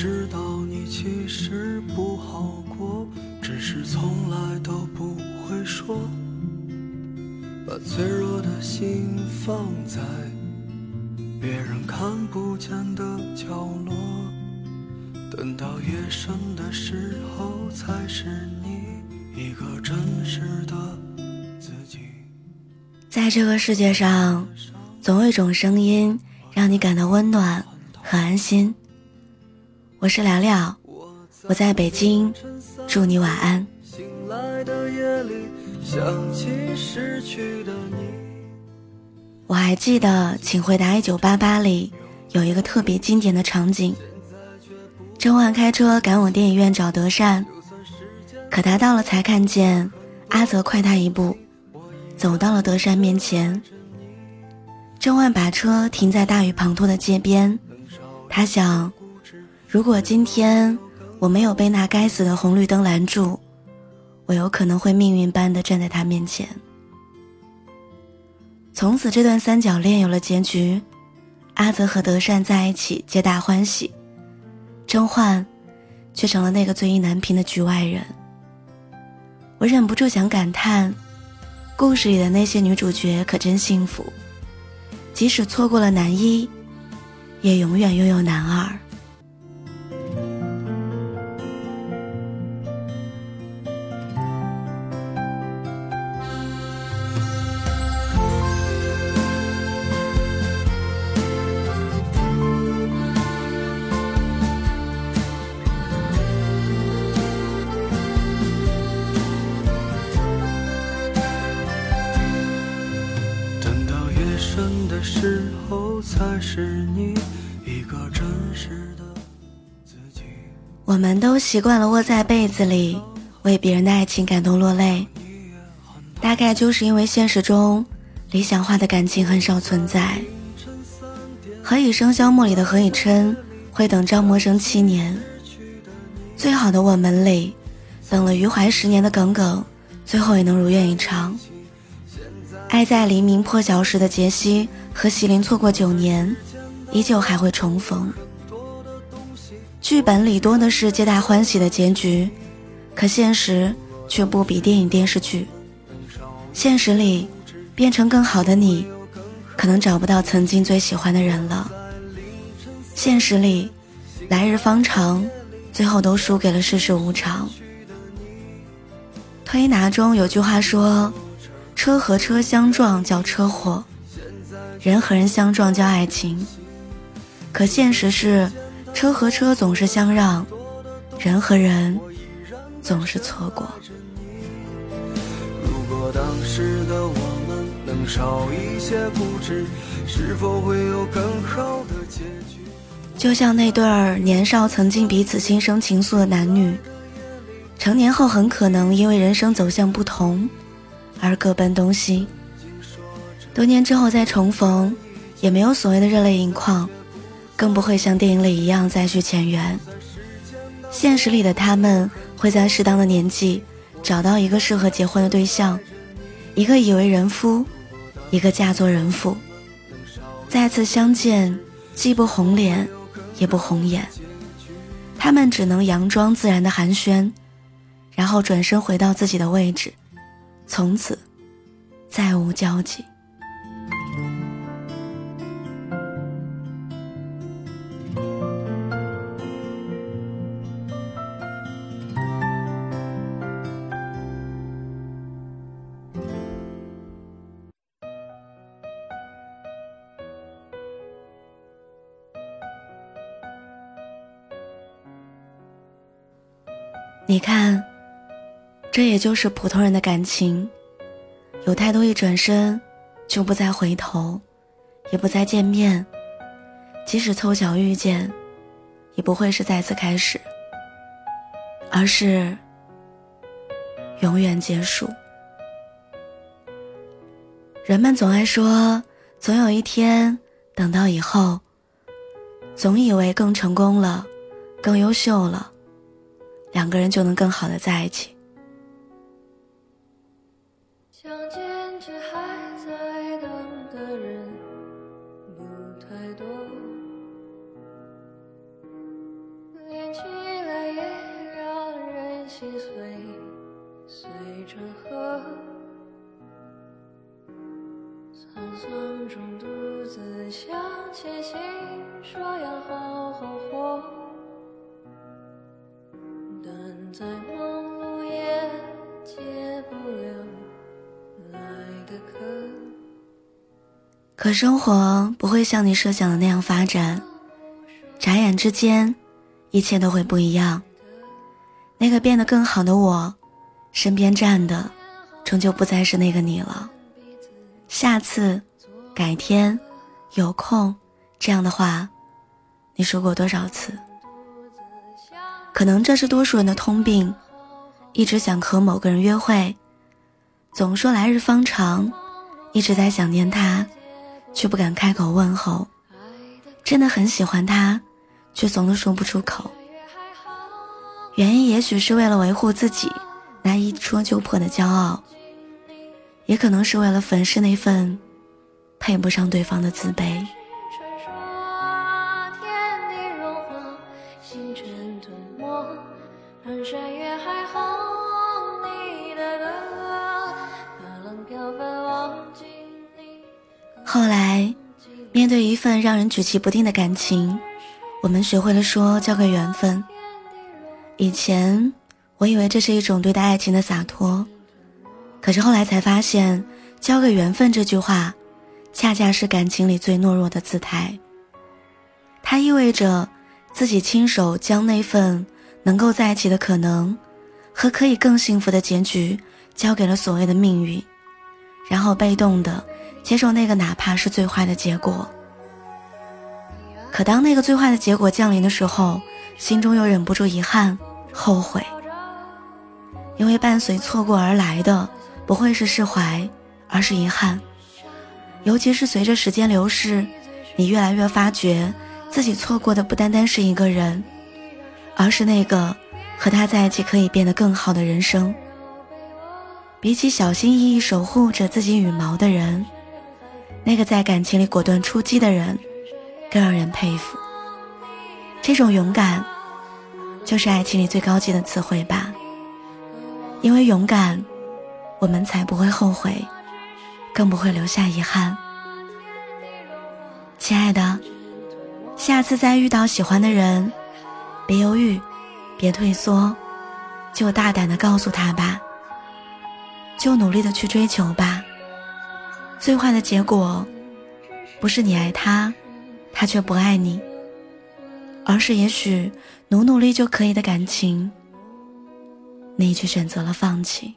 知道你其实不好过，只是从来都不会说。把脆弱的心放在别人看不见的角落，等到夜深的时候，才是你一个真实的自己。在这个世界上，总有一种声音让你感到温暖和安心。我是聊聊，我在北京，祝你晚安。我还记得《请回答一九八八》里有一个特别经典的场景：甄嬛开车赶往电影院找德善，可他到了才看见阿泽快他一步，走到了德善面前。甄嬛把车停在大雨滂沱的街边，他想。如果今天我没有被那该死的红绿灯拦住，我有可能会命运般的站在他面前。从此，这段三角恋有了结局，阿泽和德善在一起，皆大欢喜。甄嬛却成了那个最意难平的局外人。我忍不住想感叹，故事里的那些女主角可真幸福，即使错过了男一，也永远拥有男二。的时候才是你一个真实的自己。我们都习惯了窝在被子里为别人的爱情感动落泪，大概就是因为现实中理想化的感情很少存在。何以笙箫默里的何以琛会等张默生七年？最好的我们里，等了余淮十年的耿耿，最后也能如愿以偿。爱在黎明破晓时的杰西和席琳错过九年，依旧还会重逢。剧本里多的是皆大欢喜的结局，可现实却不比电影电视剧。现实里，变成更好的你，可能找不到曾经最喜欢的人了。现实里，来日方长，最后都输给了世事无常。推拿中有句话说。车和车相撞叫车祸，人和人相撞叫爱情。可现实是，车和车总是相让，人和人总是错过。如果当时的我们能少一些固执，是否会有更好的结局？就像那对儿年少曾经彼此心生情愫的男女，成年后很可能因为人生走向不同。而各奔东西，多年之后再重逢，也没有所谓的热泪盈眶，更不会像电影里一样再续前缘。现实里的他们会在适当的年纪找到一个适合结婚的对象，一个已为人夫，一个嫁作人妇。再次相见，既不红脸，也不红眼，他们只能佯装自然的寒暄，然后转身回到自己的位置。从此，再无交集。你看。这也就是普通人的感情，有太多一转身就不再回头，也不再见面。即使凑巧遇见，也不会是再次开始，而是永远结束。人们总爱说，总有一天，等到以后，总以为更成功了，更优秀了，两个人就能更好的在一起。想坚持还在等的人不太多。连起来也让人心碎。碎成河沧桑中独自向前行说要好好活。可生活不会像你设想的那样发展，眨眼之间，一切都会不一样。那个变得更好的我，身边站的，终究不再是那个你了。下次，改天，有空，这样的话，你说过多少次？可能这是多数人的通病，一直想和某个人约会，总说来日方长，一直在想念他，却不敢开口问候。真的很喜欢他，却总都说不出口。原因也许是为了维护自己那一戳就破的骄傲，也可能是为了粉饰那份配不上对方的自卑。后来，面对一份让人举棋不定的感情，我们学会了说交给缘分。以前，我以为这是一种对待爱情的洒脱，可是后来才发现，“交个缘分”这句话，恰恰是感情里最懦弱的姿态。它意味着自己亲手将那份能够在一起的可能，和可以更幸福的结局，交给了所谓的命运，然后被动的接受那个哪怕是最坏的结果。可当那个最坏的结果降临的时候，心中又忍不住遗憾。后悔，因为伴随错过而来的不会是释怀，而是遗憾。尤其是随着时间流逝，你越来越发觉自己错过的不单单是一个人，而是那个和他在一起可以变得更好的人生。比起小心翼翼守护着自己羽毛的人，那个在感情里果断出击的人，更让人佩服。这种勇敢。就是爱情里最高级的词汇吧，因为勇敢，我们才不会后悔，更不会留下遗憾。亲爱的，下次再遇到喜欢的人，别犹豫，别退缩，就大胆的告诉他吧，就努力的去追求吧。最坏的结果，不是你爱他，他却不爱你。而是也许努努力就可以的感情，你却选择了放弃。